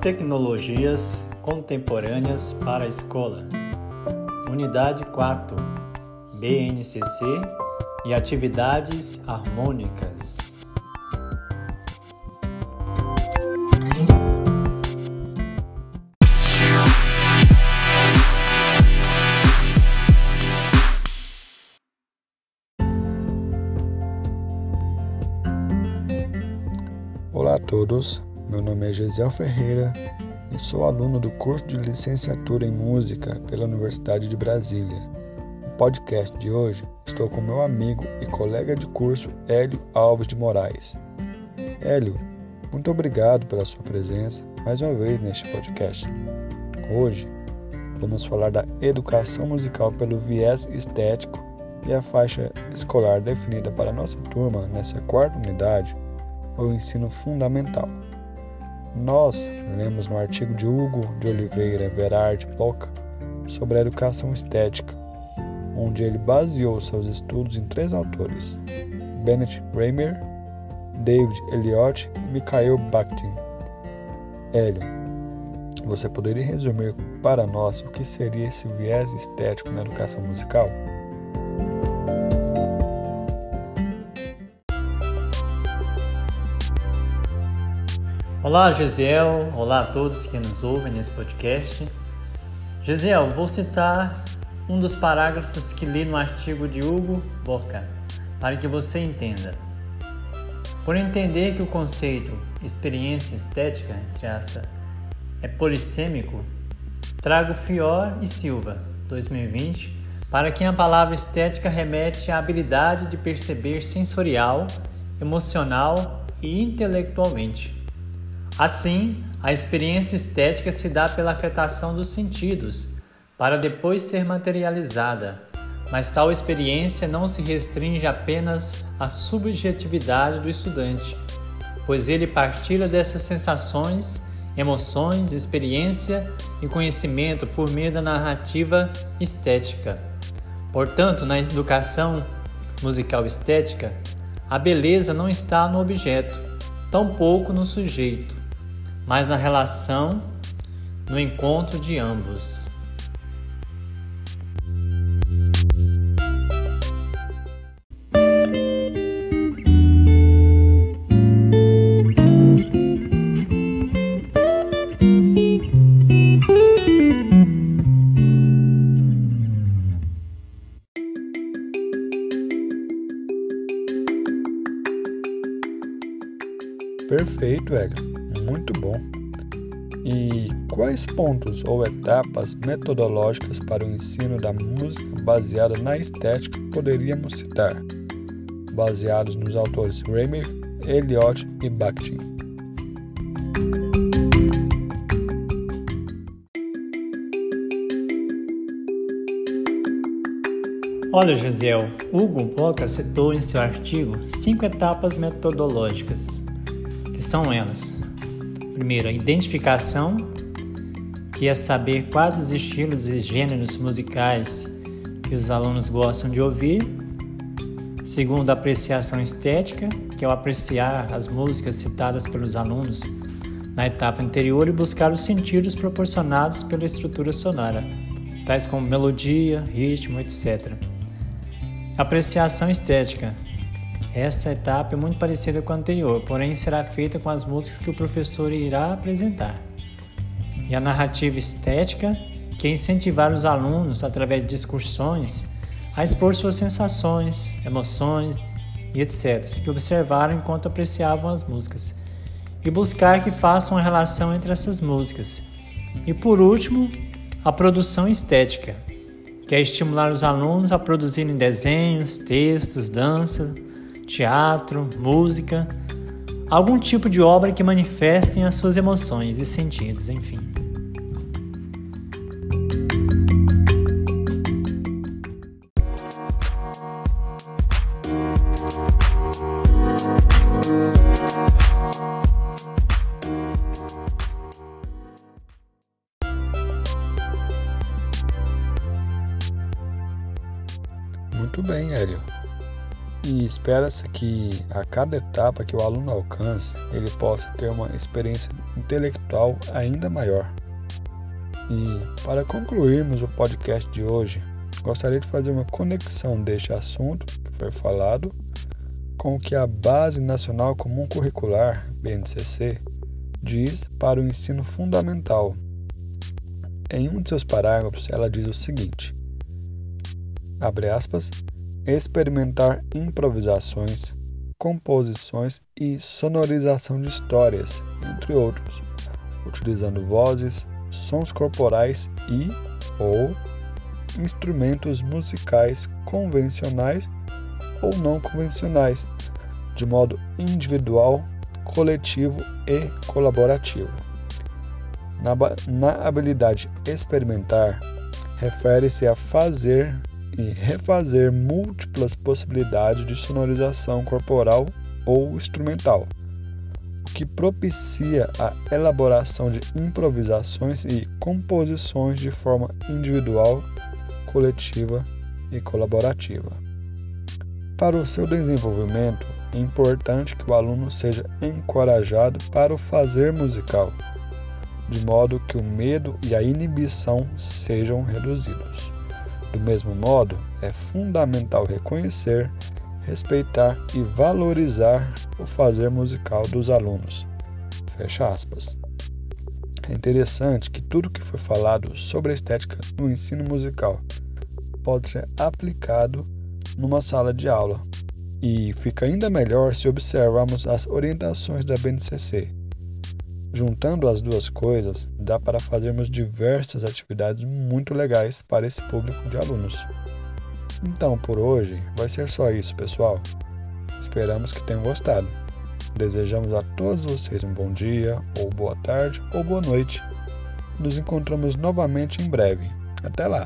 Tecnologias contemporâneas para a escola. Unidade 4. BNCC e atividades harmônicas. Olá a todos, meu nome é Gesiel Ferreira e sou aluno do curso de licenciatura em música pela Universidade de Brasília. No podcast de hoje estou com meu amigo e colega de curso Hélio Alves de Moraes. Hélio, muito obrigado pela sua presença mais uma vez neste podcast. Hoje vamos falar da educação musical pelo viés estético e a faixa escolar definida para nossa turma nessa quarta unidade o ensino fundamental. Nós lemos no artigo de Hugo de Oliveira Verard Boca sobre a educação estética, onde ele baseou seus estudos em três autores: Bennett Raymer, David Eliot e Mikhail Bakhtin. Hélio, você poderia resumir para nós o que seria esse viés estético na educação musical? Olá, Gesiel. Olá a todos que nos ouvem nesse podcast. Gesiel, vou citar um dos parágrafos que li no artigo de Hugo Boca, para que você entenda. Por entender que o conceito experiência estética, entre aspas, é polissêmico, trago Fior e Silva, 2020, para quem a palavra estética remete à habilidade de perceber sensorial, emocional e intelectualmente Assim, a experiência estética se dá pela afetação dos sentidos, para depois ser materializada, mas tal experiência não se restringe apenas à subjetividade do estudante, pois ele partilha dessas sensações, emoções, experiência e conhecimento por meio da narrativa estética. Portanto, na educação musical estética, a beleza não está no objeto, tampouco no sujeito mas na relação, no encontro de ambos. Perfeito, Hélio muito bom. E quais pontos ou etapas metodológicas para o ensino da música baseada na estética poderíamos citar, baseados nos autores Reimer, Eliot e Bakhtin? Olha, Josiel, Hugo Boca citou em seu artigo cinco etapas metodológicas, que são elas: Primeiro, a identificação, que é saber quais os estilos e gêneros musicais que os alunos gostam de ouvir. Segundo, a apreciação estética, que é o apreciar as músicas citadas pelos alunos na etapa anterior e buscar os sentidos proporcionados pela estrutura sonora, tais como melodia, ritmo, etc. Apreciação estética, essa etapa é muito parecida com a anterior, porém será feita com as músicas que o professor irá apresentar. E a narrativa estética, que é incentivar os alunos, através de discussões, a expor suas sensações, emoções e etc., que observaram enquanto apreciavam as músicas, e buscar que façam uma relação entre essas músicas. E por último, a produção estética, que é estimular os alunos a produzirem desenhos, textos, dança, teatro, música, algum tipo de obra que manifestem as suas emoções e sentidos, enfim. Muito bem, Hélio. E espera-se que a cada etapa que o aluno alcance, ele possa ter uma experiência intelectual ainda maior. E para concluirmos o podcast de hoje, gostaria de fazer uma conexão deste assunto que foi falado com o que a Base Nacional Comum Curricular, BNCC, diz para o ensino fundamental. Em um de seus parágrafos, ela diz o seguinte: abre aspas, experimentar improvisações, composições e sonorização de histórias, entre outros, utilizando vozes, sons corporais e ou instrumentos musicais convencionais ou não convencionais, de modo individual, coletivo e colaborativo. Na, na habilidade experimentar, refere-se a fazer e refazer múltiplas possibilidades de sonorização corporal ou instrumental, o que propicia a elaboração de improvisações e composições de forma individual, coletiva e colaborativa. Para o seu desenvolvimento, é importante que o aluno seja encorajado para o fazer musical, de modo que o medo e a inibição sejam reduzidos. Do mesmo modo, é fundamental reconhecer, respeitar e valorizar o fazer musical dos alunos. Fecha aspas. É interessante que tudo que foi falado sobre a estética no ensino musical pode ser aplicado numa sala de aula. E fica ainda melhor se observarmos as orientações da BNCC, Juntando as duas coisas, dá para fazermos diversas atividades muito legais para esse público de alunos. Então, por hoje, vai ser só isso, pessoal. Esperamos que tenham gostado. Desejamos a todos vocês um bom dia, ou boa tarde, ou boa noite. Nos encontramos novamente em breve. Até lá!